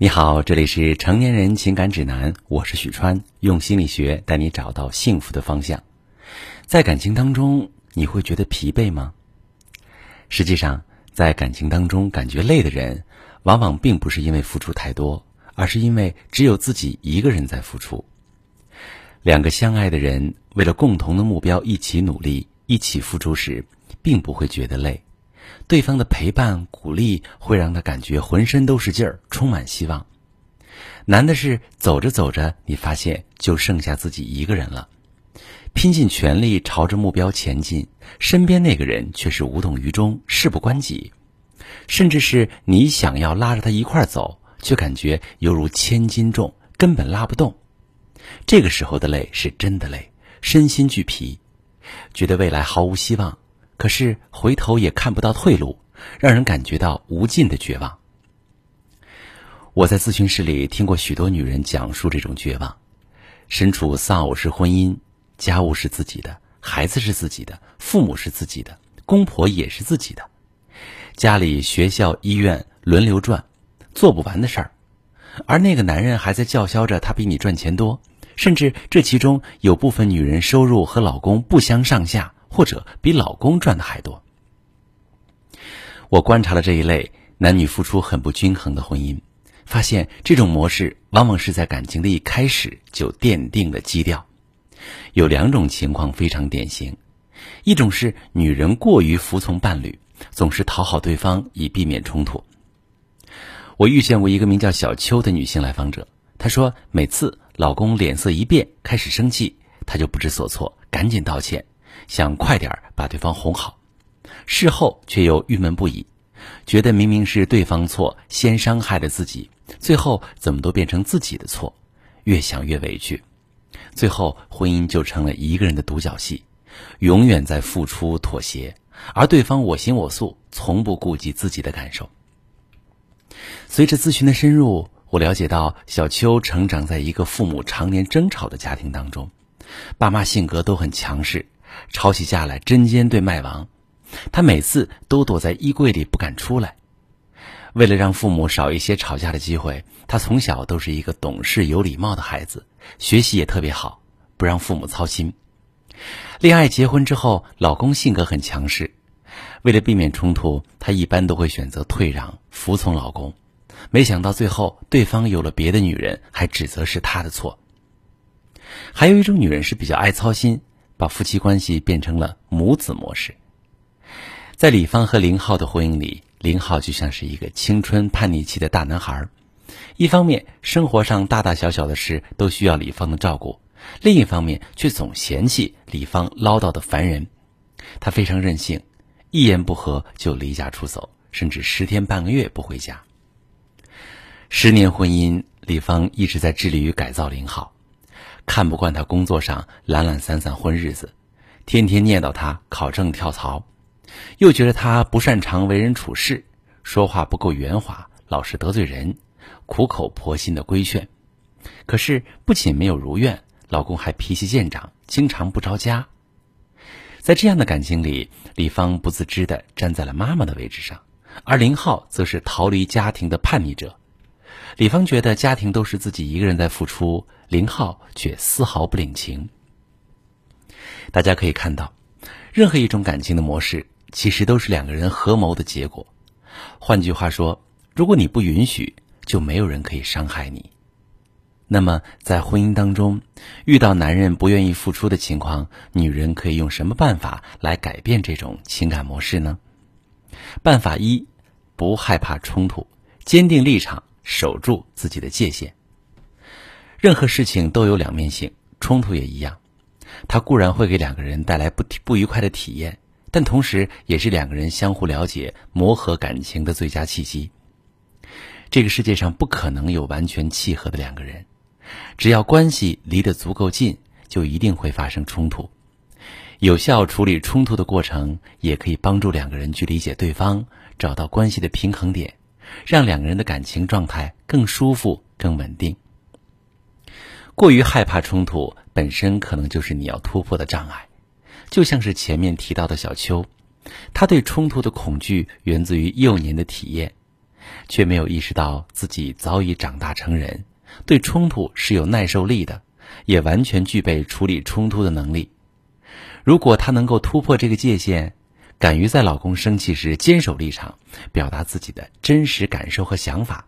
你好，这里是成年人情感指南，我是许川，用心理学带你找到幸福的方向。在感情当中，你会觉得疲惫吗？实际上，在感情当中感觉累的人，往往并不是因为付出太多，而是因为只有自己一个人在付出。两个相爱的人为了共同的目标一起努力、一起付出时，并不会觉得累。对方的陪伴、鼓励会让他感觉浑身都是劲儿，充满希望。难的是走着走着，你发现就剩下自己一个人了，拼尽全力朝着目标前进，身边那个人却是无动于衷、事不关己，甚至是你想要拉着他一块走，却感觉犹如千斤重，根本拉不动。这个时候的累是真的累，身心俱疲，觉得未来毫无希望。可是回头也看不到退路，让人感觉到无尽的绝望。我在咨询室里听过许多女人讲述这种绝望：身处丧偶式婚姻，家务是自己的，孩子是自己的，父母是自己的，公婆也是自己的，家里、学校、医院轮流转，做不完的事儿，而那个男人还在叫嚣着他比你赚钱多，甚至这其中有部分女人收入和老公不相上下。或者比老公赚的还多。我观察了这一类男女付出很不均衡的婚姻，发现这种模式往往是在感情的一开始就奠定了基调。有两种情况非常典型：一种是女人过于服从伴侣，总是讨好对方以避免冲突。我遇见过一个名叫小秋的女性来访者，她说每次老公脸色一变开始生气，她就不知所措，赶紧道歉。想快点把对方哄好，事后却又郁闷不已，觉得明明是对方错，先伤害了自己，最后怎么都变成自己的错，越想越委屈，最后婚姻就成了一个人的独角戏，永远在付出妥协，而对方我行我素，从不顾及自己的感受。随着咨询的深入，我了解到小秋成长在一个父母常年争吵的家庭当中，爸妈性格都很强势。吵起架来针尖对麦芒，他每次都躲在衣柜里不敢出来。为了让父母少一些吵架的机会，他从小都是一个懂事有礼貌的孩子，学习也特别好，不让父母操心。恋爱结婚之后，老公性格很强势，为了避免冲突，她一般都会选择退让，服从老公。没想到最后对方有了别的女人，还指责是她的错。还有一种女人是比较爱操心。把夫妻关系变成了母子模式。在李芳和林浩的婚姻里，林浩就像是一个青春叛逆期的大男孩，一方面生活上大大小小的事都需要李芳的照顾，另一方面却总嫌弃李芳唠叨的烦人。他非常任性，一言不合就离家出走，甚至十天半个月不回家。十年婚姻，李芳一直在致力于改造林浩。看不惯他工作上懒懒散散混日子，天天念叨他考证跳槽，又觉得他不擅长为人处事，说话不够圆滑，老是得罪人，苦口婆心的规劝。可是不仅没有如愿，老公还脾气见长，经常不着家。在这样的感情里，李芳不自知的站在了妈妈的位置上，而林浩则是逃离家庭的叛逆者。李芳觉得家庭都是自己一个人在付出。林浩却丝毫不领情。大家可以看到，任何一种感情的模式，其实都是两个人合谋的结果。换句话说，如果你不允许，就没有人可以伤害你。那么，在婚姻当中，遇到男人不愿意付出的情况，女人可以用什么办法来改变这种情感模式呢？办法一：不害怕冲突，坚定立场，守住自己的界限。任何事情都有两面性，冲突也一样。它固然会给两个人带来不不愉快的体验，但同时也是两个人相互了解、磨合感情的最佳契机。这个世界上不可能有完全契合的两个人，只要关系离得足够近，就一定会发生冲突。有效处理冲突的过程，也可以帮助两个人去理解对方，找到关系的平衡点，让两个人的感情状态更舒服、更稳定。过于害怕冲突本身可能就是你要突破的障碍，就像是前面提到的小秋，他对冲突的恐惧源自于幼年的体验，却没有意识到自己早已长大成人，对冲突是有耐受力的，也完全具备处理冲突的能力。如果他能够突破这个界限，敢于在老公生气时坚守立场，表达自己的真实感受和想法，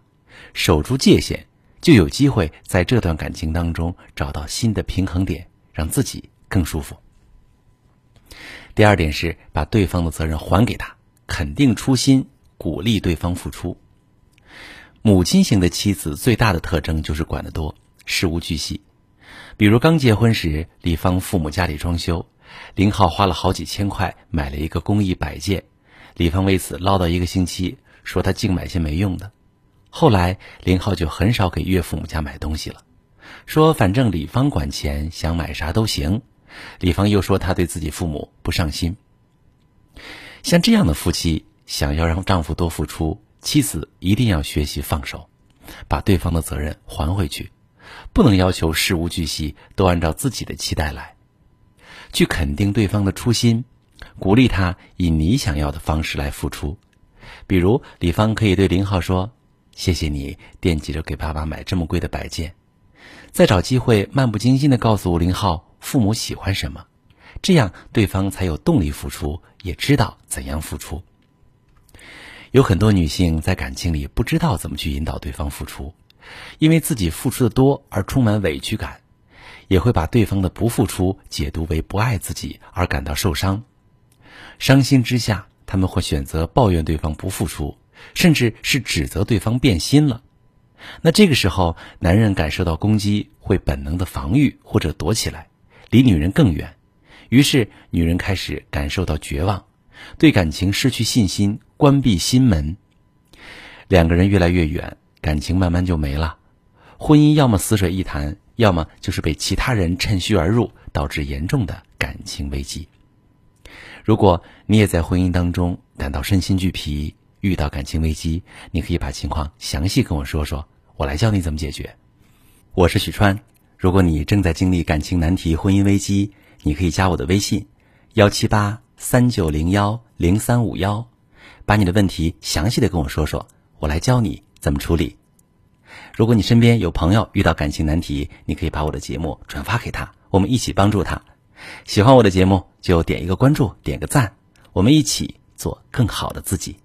守住界限，就有机会在这段感情当中找到新的平衡点，让自己更舒服。第二点是把对方的责任还给他，肯定初心，鼓励对方付出。母亲型的妻子最大的特征就是管得多，事无巨细。比如刚结婚时，李芳父母家里装修，林浩花了好几千块买了一个工艺摆件，李芳为此唠叨一个星期，说他净买些没用的。后来林浩就很少给岳父母家买东西了，说反正李芳管钱，想买啥都行。李芳又说她对自己父母不上心。像这样的夫妻，想要让丈夫多付出，妻子一定要学习放手，把对方的责任还回去，不能要求事无巨细都按照自己的期待来，去肯定对方的初心，鼓励他以你想要的方式来付出。比如李芳可以对林浩说：“谢谢你惦记着给爸爸买这么贵的摆件。”再找机会漫不经心的告诉林浩。父母喜欢什么，这样对方才有动力付出，也知道怎样付出。有很多女性在感情里不知道怎么去引导对方付出，因为自己付出的多而充满委屈感，也会把对方的不付出解读为不爱自己而感到受伤。伤心之下，他们会选择抱怨对方不付出，甚至是指责对方变心了。那这个时候，男人感受到攻击，会本能的防御或者躲起来。离女人更远，于是女人开始感受到绝望，对感情失去信心，关闭心门。两个人越来越远，感情慢慢就没了。婚姻要么死水一潭，要么就是被其他人趁虚而入，导致严重的感情危机。如果你也在婚姻当中感到身心俱疲，遇到感情危机，你可以把情况详细跟我说说，我来教你怎么解决。我是许川。如果你正在经历感情难题、婚姻危机，你可以加我的微信：幺七八三九零幺零三五幺，把你的问题详细的跟我说说，我来教你怎么处理。如果你身边有朋友遇到感情难题，你可以把我的节目转发给他，我们一起帮助他。喜欢我的节目就点一个关注，点个赞，我们一起做更好的自己。